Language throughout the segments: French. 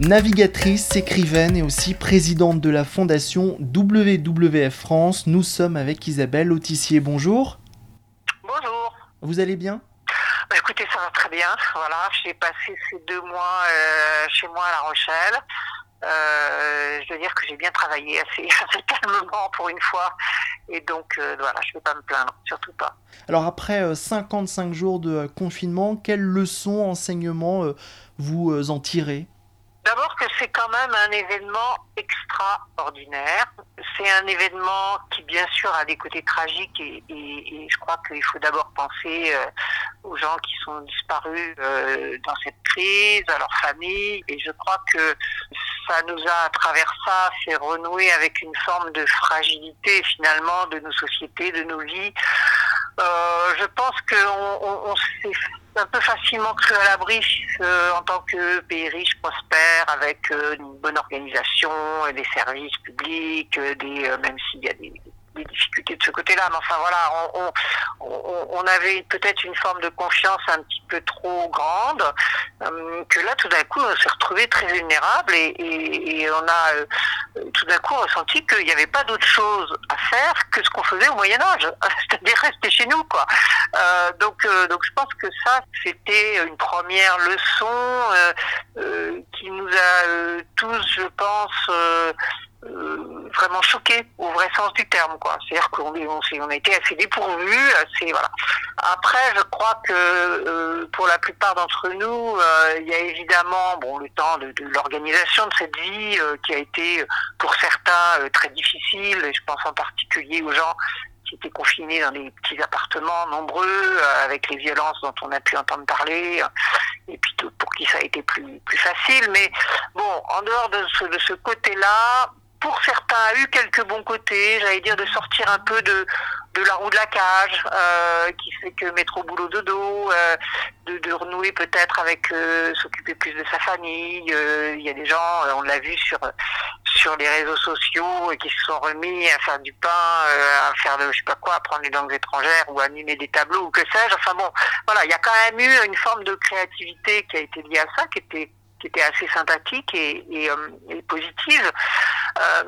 Navigatrice, écrivaine et aussi présidente de la fondation WWF France, nous sommes avec Isabelle Autissier. Bonjour. Bonjour. Vous allez bien? Bah, Écoutez, ça va très bien. Voilà, j'ai passé ces deux mois euh, chez moi à La Rochelle. Euh, je veux dire que j'ai bien travaillé assez, calmement pour une fois. Et donc, euh, voilà, je ne vais pas me plaindre, surtout pas. Alors, après 55 jours de confinement, quelles leçons, enseignements vous en tirez? C'est quand même un événement extraordinaire. C'est un événement qui, bien sûr, a des côtés tragiques et, je crois qu'il faut d'abord penser euh, aux gens qui sont disparus euh, dans cette crise, à leurs familles. Et je crois que ça nous a, à travers ça, fait renouer avec une forme de fragilité, finalement, de nos sociétés, de nos vies. Euh, je pense qu'on on, on s'est un peu facilement cru à l'abri euh, en tant que pays riche, prospère, avec euh, une bonne organisation, des services publics, euh, des, même s'il y a des, des difficultés de ce côté-là. Mais enfin voilà, on, avait peut-être une forme de confiance un petit peu trop grande, euh, que là tout d'un coup on s'est retrouvé très vulnérable et, on a euh, tout d'un coup ressenti qu'il n'y avait pas d'autre chose à faire que ce qu'on faisait au Moyen Âge, c'est-à-dire rester chez nous quoi. Euh, donc donc je pense que ça c'était une première leçon qui nous a tous, je pense vraiment choqué au vrai sens du terme quoi. C'est-à-dire qu'on on, a été assez dépourvu assez voilà. Après je crois que euh, pour la plupart d'entre nous euh, il y a évidemment bon le temps de, l'organisation de cette vie qui a été pour certains très difficile. Je pense en particulier aux gens qui étaient confinés dans des petits appartements nombreux, avec les violences dont on a pu entendre parler, et puis pour qui ça a été plus, plus facile. Mais bon, en dehors de ce, de ce côté-là, pour certains, a eu quelques bons côtés, j'allais dire de sortir un peu de, de la roue de la cage, euh, qui fait que mettre au boulot de dos, euh, de, renouer peut-être avec euh, s'occuper plus de sa famille. Il y a des gens, on l'a vu sur sur les réseaux sociaux, qui se sont remis à faire du pain, à faire de je sais pas quoi, apprendre les langues étrangères ou animer des tableaux ou que sais-je. Enfin bon, voilà, il y a quand même eu une forme de créativité qui a été liée à ça, qui était qui était assez sympathique et, et positive. Euh,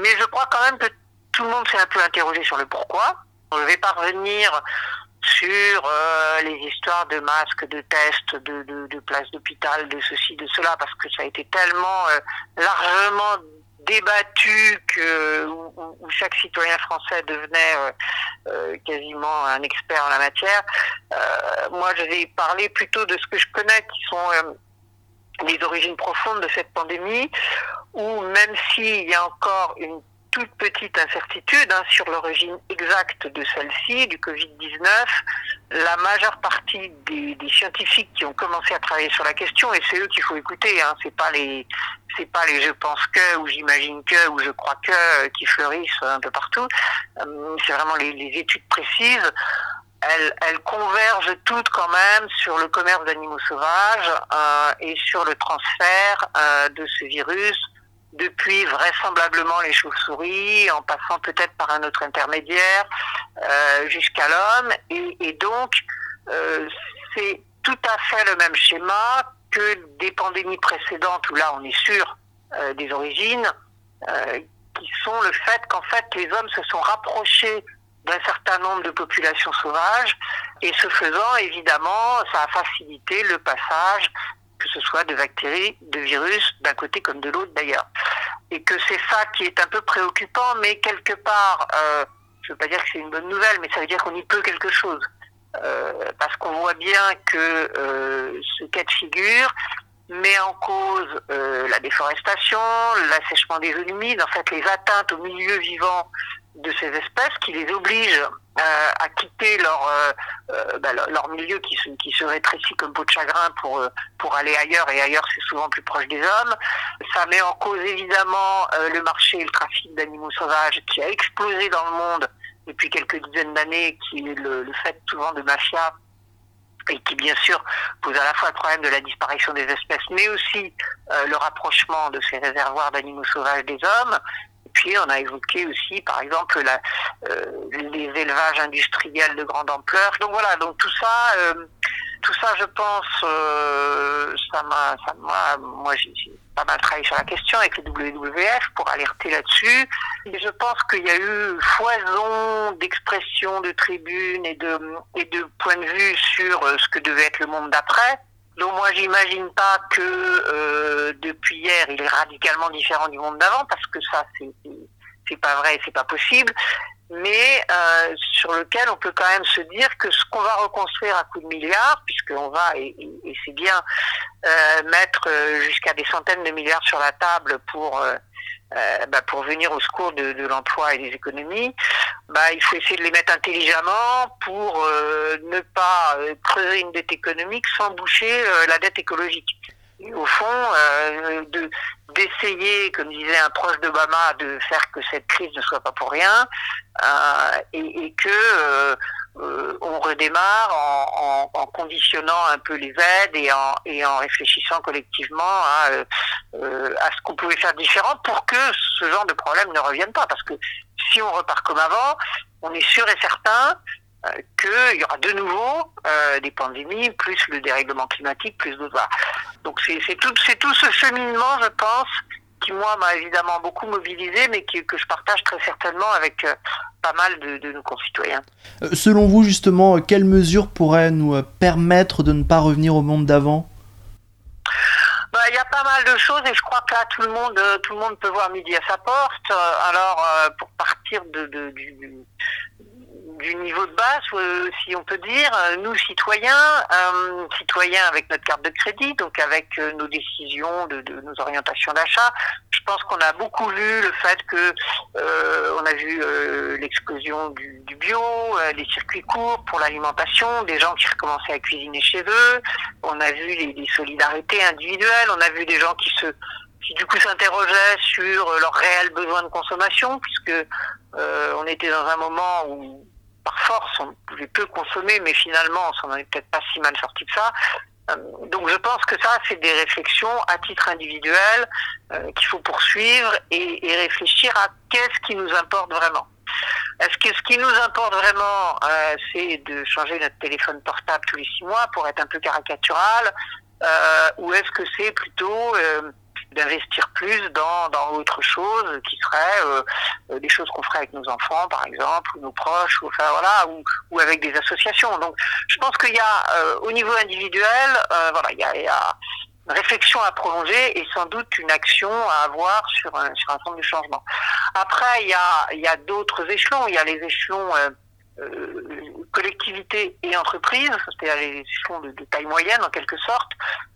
mais je crois quand même que tout le monde s'est un peu interrogé sur le pourquoi. Je vais pas revenir sur euh, les histoires de masques, de tests, de, places d'hôpital, de ceci, de cela, parce que ça a été tellement euh, largement débattu que où, chaque citoyen français devenait euh, euh, quasiment un expert en la matière. Euh, moi, je vais parler plutôt de ce que je connais, qui sont les origines profondes de cette pandémie, où même s'il y a encore une toute petite incertitude hein, sur l'origine exacte de celle-ci, du Covid-19, la majeure partie des, des, scientifiques qui ont commencé à travailler sur la question, et c'est eux qu'il faut écouter, hein, c'est pas les c'est pas les je pense que ou j'imagine que ou je crois que qui fleurissent un peu partout, euh, c'est vraiment les, les études précises elles, elles, convergent toutes quand même sur le commerce d'animaux sauvages euh, et sur le transfert euh, de ce virus depuis vraisemblablement les chauves-souris, en passant peut-être par un autre intermédiaire, euh, jusqu'à l'homme. Et, et, donc, euh, c'est tout à fait le même schéma que des pandémies précédentes, où là on est sûr euh, des origines, euh, qui sont le fait qu'en fait les hommes se sont rapprochés d'un certain nombre de populations sauvages. Et ce faisant évidemment ça a facilité le passage que ce soit de bactéries, de virus d'un côté comme de l'autre d'ailleurs. Et que c'est ça qui est un peu préoccupant mais quelque part euh, je veux pas dire que c'est une bonne nouvelle mais ça veut dire qu'on y peut quelque chose. Euh, parce qu'on voit bien que euh, ce cas de figure met en cause la déforestation, l'assèchement des eaux humides, en fait les atteintes au milieu vivant de ces espèces qui les obligent euh, à quitter leur euh, euh, bah, leur milieu qui se, qui se rétrécit comme peau de chagrin pour pour aller ailleurs et ailleurs c'est souvent plus proche des hommes. Ça met en cause évidemment le marché et le trafic d'animaux sauvages qui a explosé dans le monde depuis quelques dizaines d'années, qui est le, fait souvent de mafia et qui bien sûr pose à la fois le problème de la disparition des espèces, mais aussi le rapprochement de ces réservoirs d'animaux sauvages des hommes, on a évoqué aussi, par exemple, euh, les élevages industriels de grande ampleur. Donc voilà, donc tout ça, euh, tout ça, je pense, euh, ça m'a, moi j'ai pas mal travaillé sur la question avec le WWF pour alerter là-dessus. Et je pense qu'il y a eu foison d'expressions, de tribunes et de points de vue sur ce que devait être le monde d'après. Donc moi j'imagine pas que euh, depuis hier il est radicalement différent du monde d'avant parce que ça c'est pas vrai, c'est pas possible. Mais euh, sur lequel on peut quand même se dire que ce qu'on va reconstruire à coups de milliards, puisqu'on va et, et, c'est bien euh, mettre euh, jusqu'à des centaines de milliards sur la table pour euh, euh, bah, pour venir au secours de, de l'emploi et des économies, bah, il faut essayer de les mettre intelligemment pour euh, ne pas euh, creuser une dette économique sans boucher la dette écologique. Au fond, de d'essayer, comme disait un proche d'Obama, de faire que cette crise ne soit pas pour rien et, et, que euh, on redémarre en, conditionnant un peu les aides et en, réfléchissant collectivement à, euh, à ce qu'on pouvait faire différent pour que ce genre de problème ne revienne pas. Parce que si on repart comme avant, on est sûr et certain euh, qu'il y aura de nouveau euh, des pandémies, plus le dérèglement climatique, plus d'autres. Donc c'est tout, ce cheminement, je pense, qui moi m'a évidemment beaucoup mobilisé, mais que je partage très certainement avec euh, pas mal de, de, nos concitoyens. Euh, selon vous, justement, quelles mesures pourraient nous euh, permettre de ne pas revenir au monde d'avant? Bah, il y a pas mal de choses et je crois que là tout le monde tout le monde peut voir midi à sa porte. Alors pour partir de, de du, du niveau de base, euh, si on peut dire, euh, nous citoyens, euh, citoyens avec notre carte de crédit, donc avec nos décisions de, nos orientations d'achat, je pense qu'on a beaucoup vu le fait que on a vu l'explosion du, du, bio, les circuits courts pour l'alimentation, des gens qui recommençaient à cuisiner chez eux, on a vu les, les solidarités individuelles, on a vu des gens qui se qui du coup s'interrogeaient sur leurs réels besoins de consommation, puisque euh, on était dans un moment où par force, on pouvait peu consommer, mais finalement, on s'en est peut-être pas si mal sorti que ça. Euh, donc je pense que ça, c'est des réflexions à titre individuel euh, qu'il faut poursuivre et, réfléchir à qu'est-ce qui nous importe vraiment. Est-ce que ce qui nous importe vraiment, euh, c'est de changer notre téléphone portable tous les six mois pour être un peu caricatural, ou est-ce que c'est plutôt d'investir plus dans, dans autre chose qui serait euh, euh, des choses qu'on ferait avec nos enfants par exemple ou nos proches ou enfin voilà ou, ou avec des associations. Donc je pense qu'il y a euh, au niveau individuel euh, voilà il y a, il y a une réflexion à prolonger et sans doute une action à avoir sur un, sur un certain de changements après il y a il y a d'autres échelons. Il y a les échelons euh, collectivités et entreprises, c'est-à-dire les échelons de, taille moyenne en quelque sorte,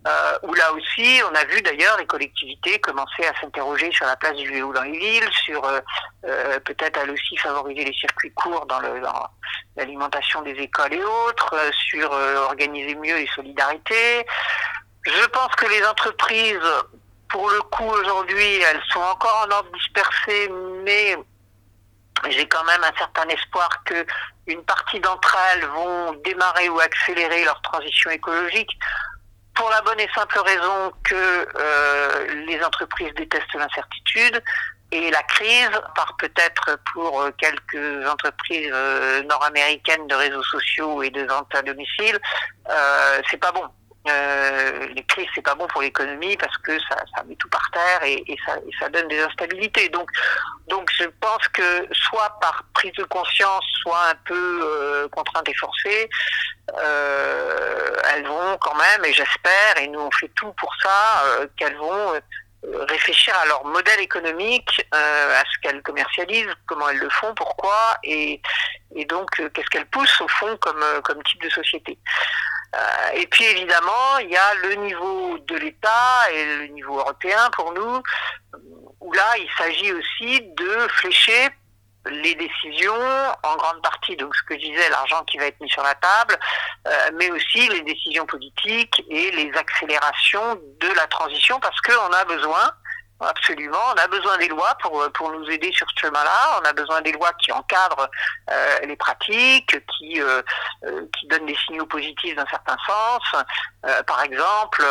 euh, où là aussi on a vu d'ailleurs les collectivités commencer à s'interroger sur la place du vélo dans les villes, sur euh, euh peut-être elles aussi favoriser les circuits courts dans l'alimentation des écoles et autres, euh, sur euh, organiser mieux les solidarités. Je pense que les entreprises, pour le coup aujourd'hui, elles sont encore en ordre dispersé, mais j'ai quand même un certain espoir que une partie d'entre elles vont démarrer ou accélérer leur transition écologique pour la bonne et simple raison que euh, les entreprises détestent l'incertitude et la crise, par peut-être pour quelques entreprises euh, nord-américaines de réseaux sociaux et de vente à domicile, euh, c'est pas bon. Euh, les crises c'est pas bon pour l'économie parce que ça, ça, met tout par terre et, et, ça, et, ça, donne des instabilités. Donc, donc je pense que soit par prise de conscience, soit un peu euh, contrainte et forcée, euh, elles vont quand même, et j'espère, et nous on fait tout pour ça, euh, qu'elles vont euh, réfléchir à leur modèle économique, à ce qu'elles commercialisent, comment elles le font, pourquoi, et, et donc qu'est-ce qu'elles poussent au fond comme, comme type de société. Euh, et puis évidemment, il y a le niveau de l'État et le niveau européen pour nous, où là, il s'agit aussi de flécher les décisions, en grande partie, donc ce que je disais, l'argent qui va être mis sur la table, euh, mais aussi les décisions politiques et les accélérations de la transition, parce qu'on a besoin, absolument, on a besoin des lois pour, pour nous aider sur ce chemin-là, on a besoin des lois qui encadrent euh, les pratiques, qui, euh, qui donnent des signaux positifs d'un certain sens. par exemple,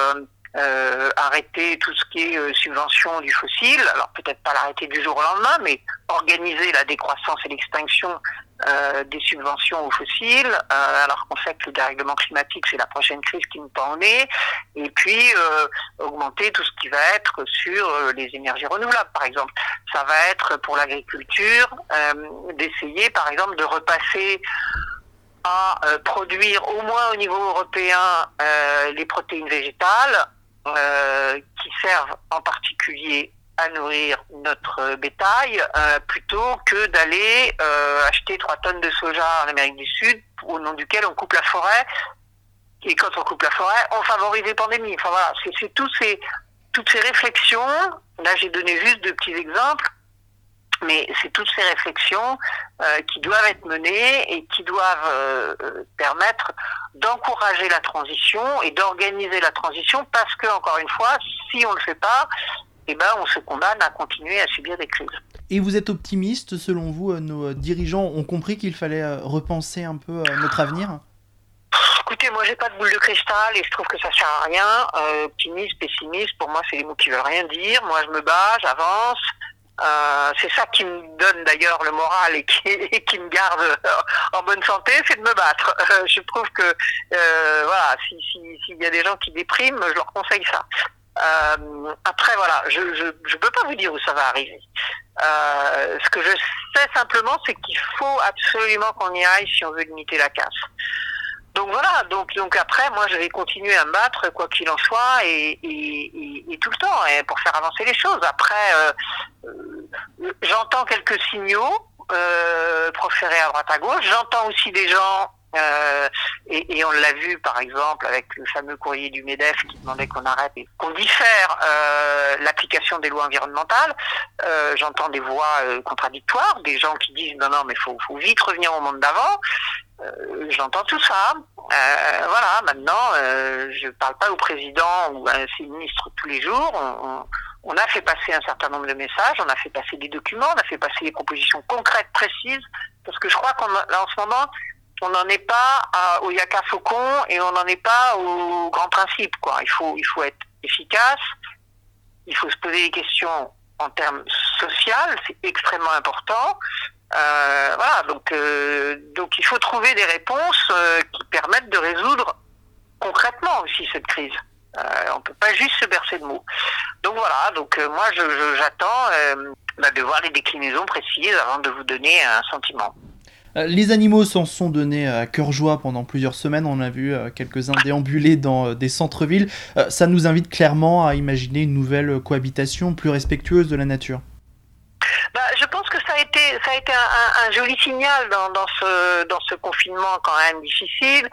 euh, arrêter tout ce qui est euh, subvention du fossile, alors peut-être pas l'arrêter du jour au lendemain, mais organiser la décroissance et l'extinction euh, des subventions aux fossiles, euh, alors qu'on sait que le dérèglement climatique c'est la prochaine crise qui nous tend au nez, et puis euh, augmenter tout ce qui va être sur les énergies renouvelables, par exemple. Ça va être pour l'agriculture d'essayer, par exemple, de repasser à produire au moins au niveau européen les protéines végétales euh, qui servent en particulier à nourrir notre bétail, euh, plutôt que d'aller euh, acheter trois tonnes de soja en Amérique du Sud, au nom duquel on coupe la forêt. Et quand on coupe la forêt, on favorise les pandémies. Enfin voilà, c'est tous ces, toutes ces réflexions. Là, j'ai donné juste deux petits exemples mais c'est toutes ces réflexions euh, qui doivent être menées et qui doivent euh, permettre d'encourager la transition et d'organiser la transition parce que, encore une fois, si on ne le fait pas, eh ben, on se condamne à continuer à subir des crises. Et vous êtes optimiste, selon vous, euh, nos dirigeants ont compris qu'il fallait repenser un peu notre avenir? Écoutez, moi j'ai pas de boule de cristal et je trouve que ça sert à rien. optimiste, pessimiste, pour moi c'est des mots qui veulent rien dire. Moi je me bats, j'avance. Euh, c'est ça qui me donne d'ailleurs le moral et qui, me garde en bonne santé, c'est de me battre. Euh, je trouve que euh, voilà, s'il y a des gens qui dépriment, je leur conseille ça. après voilà, je, je peux pas vous dire où ça va arriver. ce que je sais simplement, c'est qu'il faut absolument qu'on y aille si on veut limiter la casse. Donc voilà, donc donc après, moi je vais continuer à me battre quoi qu'il en soit et, tout le temps et pour faire avancer les choses. Après, euh, euh, j'entends quelques signaux euh, proférés à droite à gauche. J'entends aussi des gens et, on l'a vu par exemple avec le fameux courrier du MEDEF qui demandait qu'on arrête et qu'on diffère l'application des lois environnementales. J'entends des voix contradictoires, des gens qui disent non non mais faut, faut vite revenir au monde d'avant. Euh, j'entends tout ça. Euh, voilà, maintenant, euh, je ne parle pas au président ou à un ministre tous les jours. On, a fait passer un certain nombre de messages, on a fait passer des documents, on a fait passer des propositions concrètes, précises, parce que je crois qu'en ce moment, on n'en est pas au Yaka Faucon et on n'en est pas au grand principe. Il, faut, il faut être efficace, il faut se poser des questions en termes sociaux, c'est extrêmement important. Euh, voilà, donc, euh, donc il faut trouver des réponses euh, qui permettent de résoudre concrètement aussi cette crise. On peut pas juste se bercer de mots. Donc voilà, donc moi j'attends bah, de voir les déclinaisons précises avant de vous donner un sentiment. Les animaux s'en sont donnés à cœur joie pendant plusieurs semaines. On a vu quelques-uns déambuler dans des centres-villes. Ça nous invite clairement à imaginer une nouvelle cohabitation plus respectueuse de la nature. Bah, je pense que ça a été, ça a été un, joli signal dans, dans, ce, dans ce confinement quand même difficile.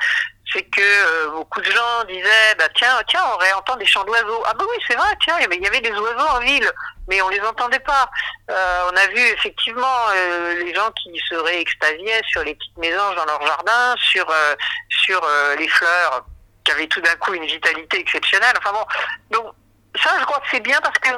C'est que euh, beaucoup de gens disaient, bah, tiens, tiens, on réentend des chants d'oiseaux. Ah bah oui, c'est vrai, tiens, il y avait des oiseaux en ville, mais on les entendait pas. Euh, on a vu effectivement euh, les gens qui seraient extasiés sur les petites mésanges dans leur jardin, sur, sur les fleurs qui avaient tout d'un coup une vitalité exceptionnelle. Enfin bon, donc ça, je crois que c'est bien parce que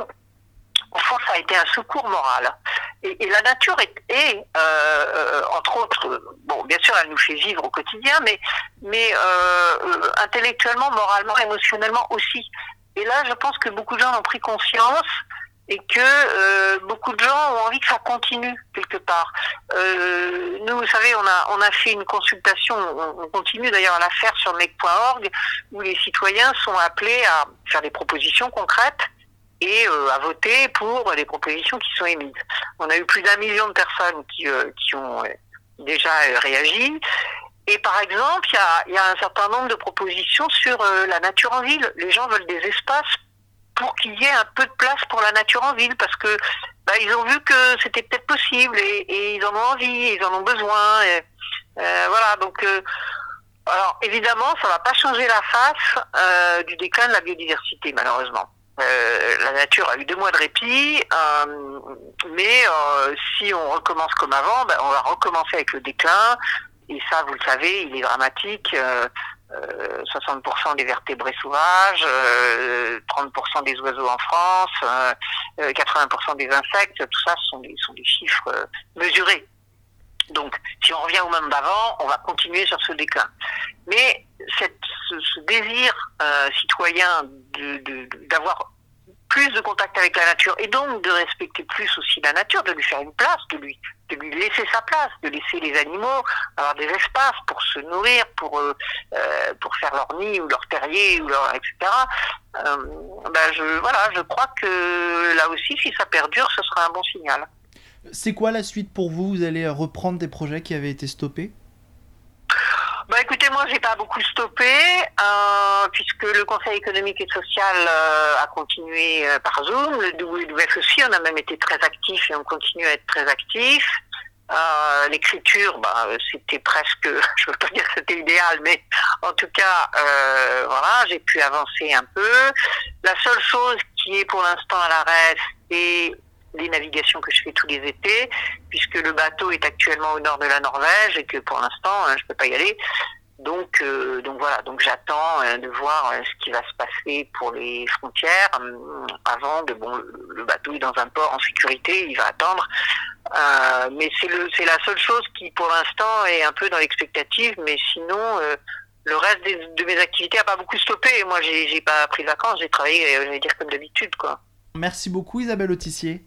au fond, ça a été un secours moral. Et, et la nature est, est euh, entre autres, bon, bien sûr, elle nous fait vivre au quotidien, mais, mais euh, intellectuellement, moralement, émotionnellement aussi. Et là, je pense que beaucoup de gens ont pris conscience et que euh, beaucoup de gens ont envie que ça continue quelque part. Euh, nous, vous savez, on a on a fait une consultation, on, on continue d'ailleurs à la faire sur mec.org, où les citoyens sont appelés à faire des propositions concrètes et euh, à voter pour les propositions qui sont émises. On a eu plus d'un million de personnes qui, euh, qui ont euh, déjà réagi. Et par exemple, il y a, y a, un certain nombre de propositions sur la nature en ville. Les gens veulent des espaces pour qu'il y ait un peu de place pour la nature en ville, parce que bah, ils ont vu que c'était peut-être possible et, et, ils en ont envie, ils en ont besoin. Et, voilà, donc alors évidemment, ça va pas changer la face du déclin de la biodiversité, malheureusement. La nature a eu deux mois de répit, mais si on recommence comme avant, ben, on va recommencer avec le déclin. Et ça, vous le savez, il est dramatique. 60% des vertébrés sauvages, 30% des oiseaux en France, 80% des insectes, tout ça sont des, sont des chiffres mesurés. Donc, si on revient au même d'avant, on va continuer sur ce déclin. Mais ce, désir euh, citoyen d'avoir de, plus de contact avec la nature et donc de respecter plus aussi la nature, de lui faire une place, de lui, laisser sa place, de laisser les animaux avoir des espaces pour se nourrir, pour euh, euh pour faire leur nid ou leur terrier ou leur etc. Ben je voilà, je crois que là aussi, si ça perdure, ce sera un bon signal. C'est quoi la suite pour vous? Vous allez reprendre des projets qui avaient été stoppés? Bah écoutez, moi j'ai pas beaucoup stoppé euh, puisque le Conseil économique et social euh, a continué euh, par Zoom, le WWF aussi, on a même été très actifs et on continue à être très actifs. L'écriture, bah, c'était presque, je veux pas dire que c'était idéal, mais en tout cas, voilà, j'ai pu avancer un peu. La seule chose qui est pour l'instant à l'arrêt, c'est les navigations que je fais tous les étés, puisque le bateau est actuellement au nord de la Norvège et que pour l'instant, hein, je peux pas y aller. Donc, euh, donc voilà, donc j'attends euh, de voir euh, ce qui va se passer pour les frontières avant de bon, le bateau est dans un port en sécurité, il va attendre. mais c'est la seule chose qui pour l'instant est un peu dans l'expectative, mais sinon le reste de mes activités a pas beaucoup stoppé. Moi, j'ai, j'ai pas pris de vacances, j'ai travaillé, je vais dire comme d'habitude, quoi. Merci beaucoup, Isabelle Autissier.